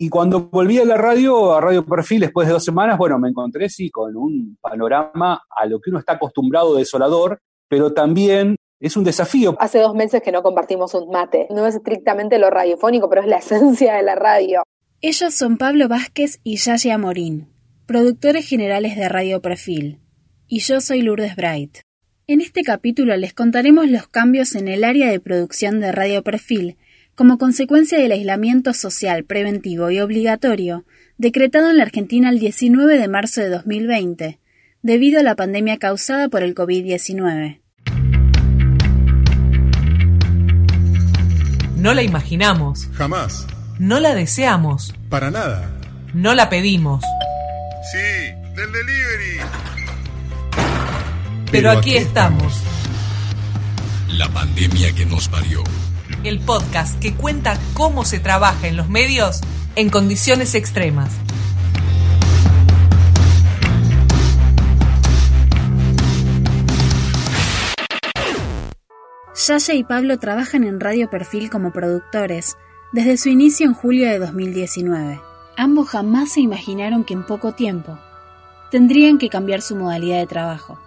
Y cuando volví a la radio, a Radio Perfil, después de dos semanas, bueno, me encontré sí con un panorama a lo que uno está acostumbrado desolador, pero también es un desafío. Hace dos meses que no compartimos un mate. No es estrictamente lo radiofónico, pero es la esencia de la radio. Ellos son Pablo Vázquez y Yaya Morín, productores generales de Radio Perfil. Y yo soy Lourdes Bright. En este capítulo les contaremos los cambios en el área de producción de Radio Perfil como consecuencia del aislamiento social preventivo y obligatorio decretado en la Argentina el 19 de marzo de 2020, debido a la pandemia causada por el COVID-19. No la imaginamos. Jamás. No la deseamos. Para nada. No la pedimos. Sí, del delivery. Pero, aquí estamos. La pandemia que nos parió el podcast que cuenta cómo se trabaja en los medios en condiciones extremas. Yaya y Pablo trabajan en Radio Perfil como productores desde su inicio en julio de 2019. Ambos jamás se imaginaron que en poco tiempo tendrían que cambiar su modalidad de trabajo.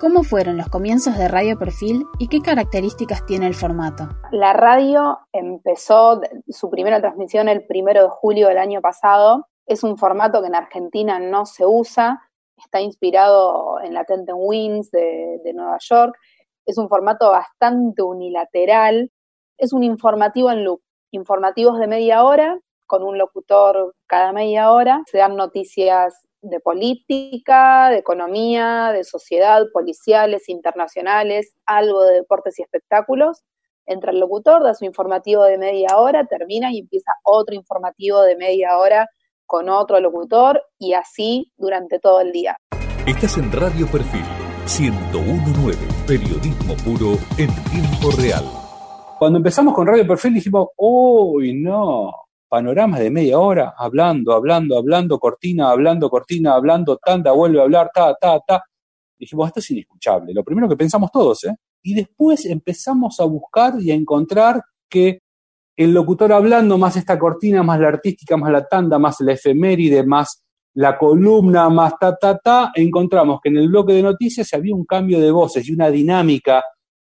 ¿Cómo fueron los comienzos de Radio Perfil y qué características tiene el formato? La radio empezó su primera transmisión el primero de julio del año pasado. Es un formato que en Argentina no se usa, está inspirado en la Tenten Winds de, de Nueva York. Es un formato bastante unilateral. Es un informativo en loop, informativos de media hora con un locutor cada media hora. Se dan noticias de política, de economía, de sociedad, policiales, internacionales, algo de deportes y espectáculos. Entra el locutor, da su informativo de media hora, termina y empieza otro informativo de media hora con otro locutor y así durante todo el día. Estás en Radio Perfil 1019, periodismo puro en tiempo real. Cuando empezamos con Radio Perfil dijimos, uy, no, panoramas de media hora, hablando, hablando, hablando, cortina, hablando, cortina, hablando, tanda, vuelve a hablar, ta, ta, ta. Dijimos, esto es inescuchable. Lo primero que pensamos todos, ¿eh? Y después empezamos a buscar y a encontrar que el locutor hablando, más esta cortina, más la artística, más la tanda, más la efeméride, más la columna, más ta, ta, ta, encontramos que en el bloque de noticias había un cambio de voces y una dinámica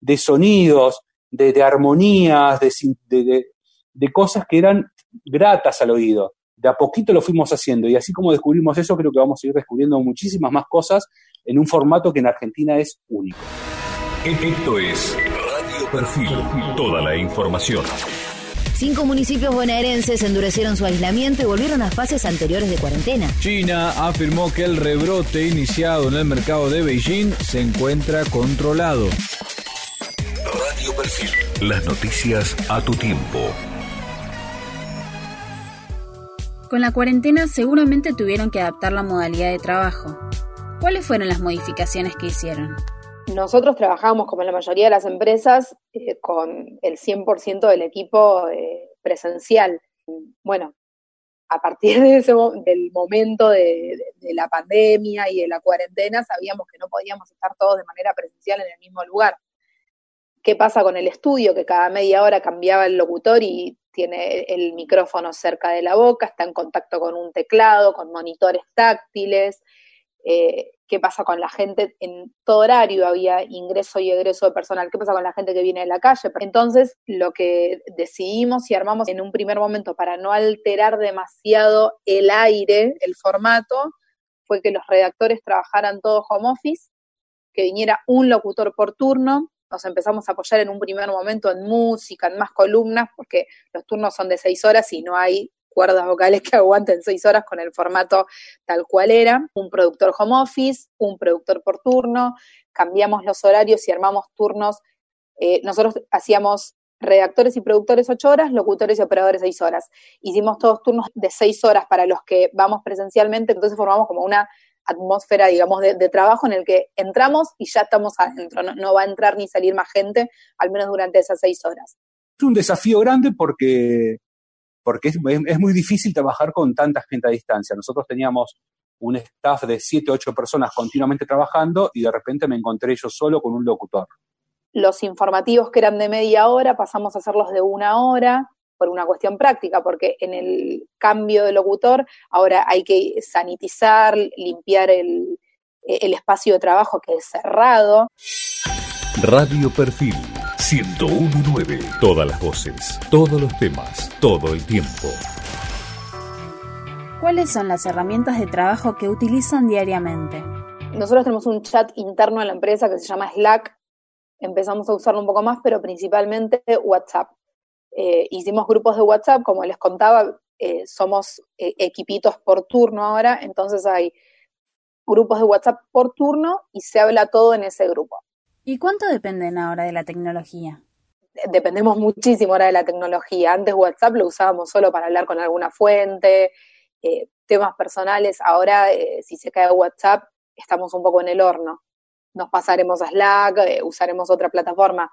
de sonidos, de, armonías, de, de cosas que eran gratas al oído. De a poquito lo fuimos haciendo y así como descubrimos eso, creo que vamos a ir descubriendo muchísimas más cosas en un formato que en Argentina es único. Esto es Radio Perfil, toda la información. Cinco municipios bonaerenses endurecieron su aislamiento y volvieron a fases anteriores de cuarentena. China afirmó que el rebrote iniciado en el mercado de Beijing se encuentra controlado. Radio Perfil, las noticias a tu tiempo. Con la cuarentena seguramente tuvieron que adaptar la modalidad de trabajo. ¿Cuáles fueron las modificaciones que hicieron? Nosotros trabajamos, como la mayoría de las empresas, eh, con el 100% del equipo eh, presencial. Bueno, a partir de ese, del momento de, de, la pandemia y de la cuarentena, sabíamos que no podíamos estar todos de manera presencial en el mismo lugar. ¿Qué pasa con el estudio? Que cada media hora cambiaba el locutor y tiene el micrófono cerca de la boca, está en contacto con un teclado, con monitores táctiles. Eh, ¿Qué pasa con la gente? En todo horario había ingreso y egreso de personal. ¿Qué pasa con la gente que viene de la calle? Entonces, lo que decidimos y armamos en un primer momento para no alterar demasiado el aire, el formato, fue que los redactores trabajaran todos home office, que viniera un locutor por turno, nos empezamos a apoyar en un primer momento en música, en más columnas, porque los turnos son de seis horas y no hay cuerdas vocales que aguanten seis horas con el formato tal cual era. Un productor home office, un productor por turno, cambiamos los horarios y armamos turnos. Eh, nosotros hacíamos redactores y productores ocho horas, locutores y operadores seis horas. Hicimos todos turnos de seis horas para los que vamos presencialmente, entonces formamos como una atmósfera, digamos, de, trabajo en el que entramos y ya estamos adentro, no, va a entrar ni salir más gente, al menos durante esas seis horas. Es un desafío grande porque, porque es, es muy difícil trabajar con tanta gente a distancia. Nosotros teníamos un staff de siete, ocho personas continuamente trabajando y de repente me encontré yo solo con un locutor. Los informativos que eran de media hora pasamos a hacerlos de una hora, por una cuestión práctica, porque en el cambio de locutor ahora hay que sanitizar, limpiar el, el espacio de trabajo que es cerrado. Radio Perfil 1019. Todas las voces, todos los temas, todo el tiempo. ¿Cuáles son las herramientas de trabajo que utilizan diariamente? Nosotros tenemos un chat interno en la empresa que se llama Slack. Empezamos a usarlo un poco más, pero principalmente WhatsApp. Eh, hicimos grupos de WhatsApp, como les contaba, eh, somos eh, equipitos por turno ahora, entonces hay grupos de WhatsApp por turno y se habla todo en ese grupo. ¿Y cuánto dependen ahora de la tecnología? Dependemos muchísimo ahora de la tecnología. Antes WhatsApp lo usábamos solo para hablar con alguna fuente, temas personales. Ahora, si se cae WhatsApp, estamos un poco en el horno. Nos pasaremos a Slack, usaremos otra plataforma,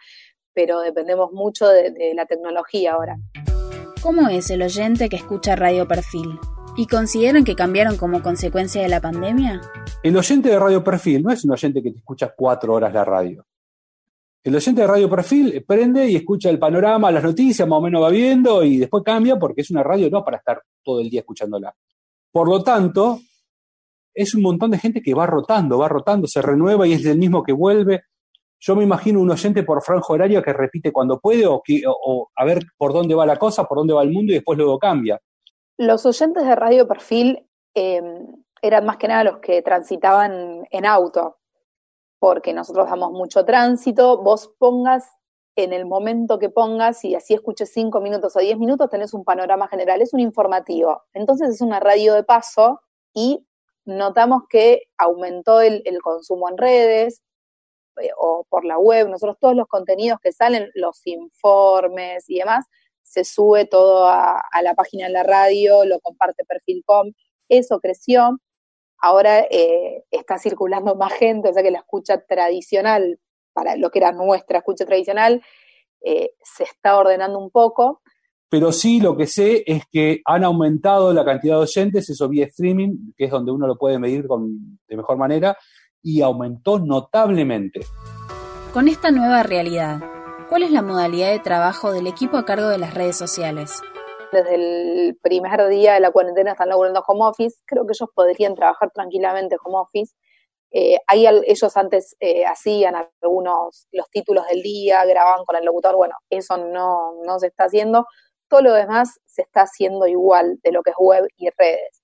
pero dependemos mucho de, la tecnología ahora. ¿Cómo es el oyente que escucha Radio Perfil? ¿Y consideran que cambiaron como consecuencia de la pandemia? El oyente de Radio Perfil no es un oyente que te escucha cuatro horas la radio. El oyente de Radio Perfil prende y escucha el panorama, las noticias, más o menos va viendo y después cambia porque es una radio no para estar todo el día escuchándola. Por lo tanto, es un montón de gente que va rotando, va rotando, se renueva y es el mismo que vuelve. Yo me imagino un oyente por franja horaria que repite cuando puede o, que, o, a ver por dónde va la cosa, por dónde va el mundo y después luego cambia. Los oyentes de Radio Perfil em, eran más que nada los que transitaban en auto, porque nosotros damos mucho tránsito, vos pongas en el momento que pongas y así escuches cinco minutos o diez minutos, tenés un panorama general, es un informativo. Entonces es una radio de paso y notamos que aumentó el consumo en redes, o por la web, nosotros todos los contenidos que salen, los informes y demás, se sube todo a, la página de la radio, lo comparte Perfilcom, eso creció, ahora eh, está circulando más gente, o sea que la escucha tradicional, para lo que era nuestra escucha tradicional, eh, se está ordenando un poco. Pero sí lo que sé es que han aumentado la cantidad de oyentes, eso vía streaming, que es donde uno lo puede medir con, de mejor manera, y aumentó notablemente. Con esta nueva realidad, ¿cuál es la modalidad de trabajo del equipo a cargo de las redes sociales? Desde el primer día de la cuarentena están laburando home office, creo que ellos podrían trabajar tranquilamente home office. Eh, ellos antes eh, hacían algunos los títulos del día, grababan con el locutor, bueno, eso no, no se está haciendo. Todo lo demás se está haciendo igual de lo que es web y redes.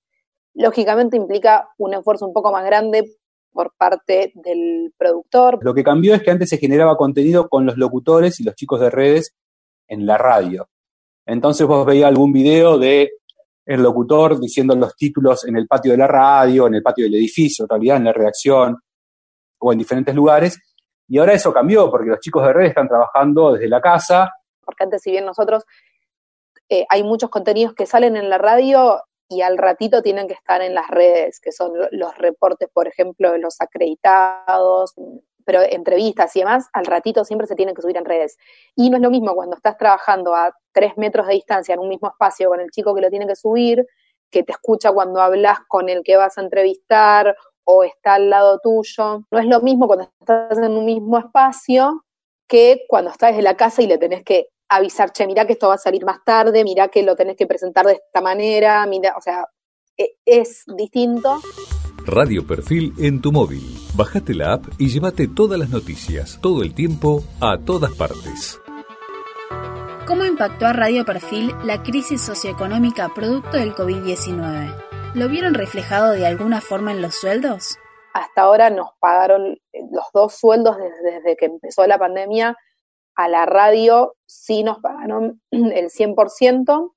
Lógicamente implica un esfuerzo un poco más grande por parte del productor. Lo que cambió es que antes se generaba contenido con los locutores y los chicos de redes en la radio. Entonces vos veías algún video de el locutor diciendo los títulos en el patio de la radio, en el patio del edificio, en realidad en la redacción o en diferentes lugares. Y ahora eso cambió porque los chicos de redes están trabajando desde la casa. Porque antes, si bien nosotros eh, hay muchos contenidos que salen en la radio, y al ratito tienen que estar en las redes, que son los reportes, por ejemplo, de los acreditados, pero entrevistas y demás, al ratito siempre se tienen que subir en redes. Y no es lo mismo cuando estás trabajando a tres metros de distancia en un mismo espacio con el chico que lo tiene que subir, que te escucha cuando hablas con el que vas a entrevistar o está al lado tuyo. No es lo mismo cuando estás en un mismo espacio que cuando estás en la casa y le tenés que avisar, che, mira que esto va a salir más tarde, mira que lo tenés que presentar de esta manera, mira, o sea, e, es distinto. Radio Perfil en tu móvil. Bájate la app y llévate todas las noticias, todo el tiempo, a todas partes. ¿Cómo impactó a Radio Perfil la crisis socioeconómica producto del COVID-19? ¿Lo vieron reflejado de alguna forma en los sueldos? Hasta ahora nos pagaron los dos sueldos desde que empezó la pandemia a la radio sí nos pagaron el 100%,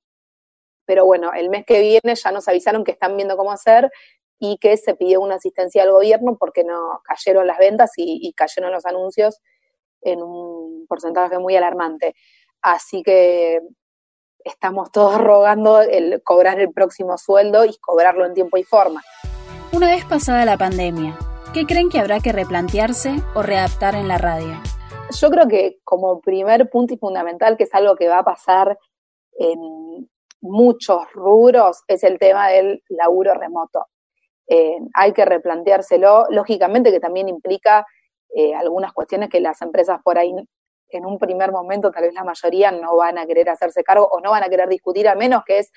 pero bueno, el mes que viene ya nos avisaron que están viendo cómo hacer y que se pidió una asistencia al gobierno porque no cayeron las ventas y, cayeron los anuncios en un porcentaje muy alarmante. Así que estamos todos rogando el cobrar el próximo sueldo y cobrarlo en tiempo y forma. Una vez pasada la pandemia, ¿qué creen que habrá que replantearse o readaptar en la radio? Yo creo que como primer punto y fundamental, que es algo que va a pasar en muchos rubros, es el tema del laburo remoto. Eh, hay que replanteárselo, lógicamente que también implica eh, algunas cuestiones que las empresas por ahí en un primer momento tal vez la mayoría no van a querer hacerse cargo o no van a querer discutir, a menos que es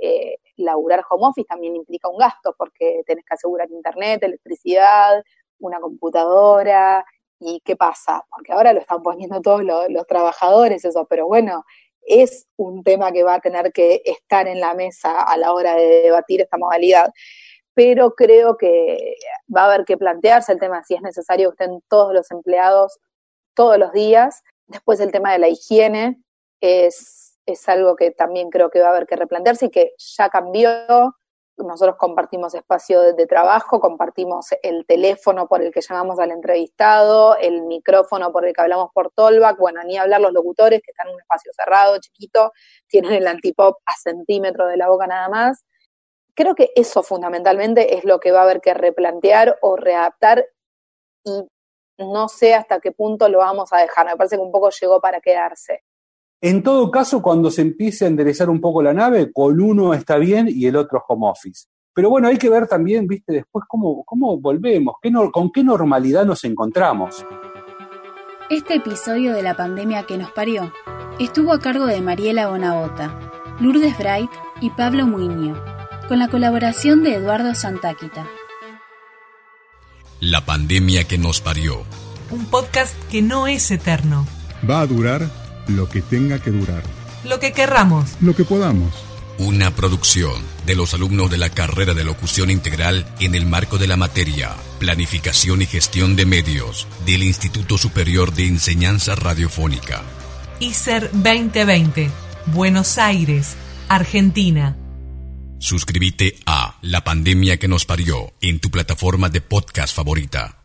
eh, laburar home office también implica un gasto, porque tenés que asegurar internet, electricidad, una computadora, ¿y qué pasa? Porque ahora lo están poniendo todos los, trabajadores, eso, pero bueno, es un tema que va a tener que estar en la mesa a la hora de debatir esta modalidad pero creo que va a haber que plantearse el tema si es necesario que estén todos los empleados todos los días. Después el tema de la higiene es, es algo que también creo que va a haber que replantearse y que ya cambió. Nosotros compartimos espacio de, trabajo, compartimos el teléfono por el que llamamos al entrevistado, el micrófono por el que hablamos por Tollback, bueno, ni hablar los locutores que están en un espacio cerrado, chiquito, tienen el antipop a centímetro de la boca nada más creo que eso fundamentalmente es lo que va a haber que replantear o readaptar y no sé hasta qué punto lo vamos a dejar. Me parece que un poco llegó para quedarse. En todo caso, cuando se empiece a enderezar un poco la nave, con uno está bien y el otro home office. Pero bueno, hay que ver también, viste, después cómo, cómo volvemos, qué no, con qué normalidad nos encontramos. Este episodio de la pandemia que nos parió estuvo a cargo de Mariela Bonabota, Lourdes Bright y Pablo Muñoz con la colaboración de Eduardo Santáquita. La pandemia que nos parió. Un podcast que no es eterno. Va a durar lo que tenga que durar. Lo que querramos. Lo que podamos. Una producción de los alumnos de la carrera de locución integral en el marco de la materia Planificación y Gestión de Medios del Instituto Superior de Enseñanza Radiofónica. ICER 2020, Buenos Aires, Argentina. Suscríbete a La Pandemia que nos parió en tu plataforma de podcast favorita.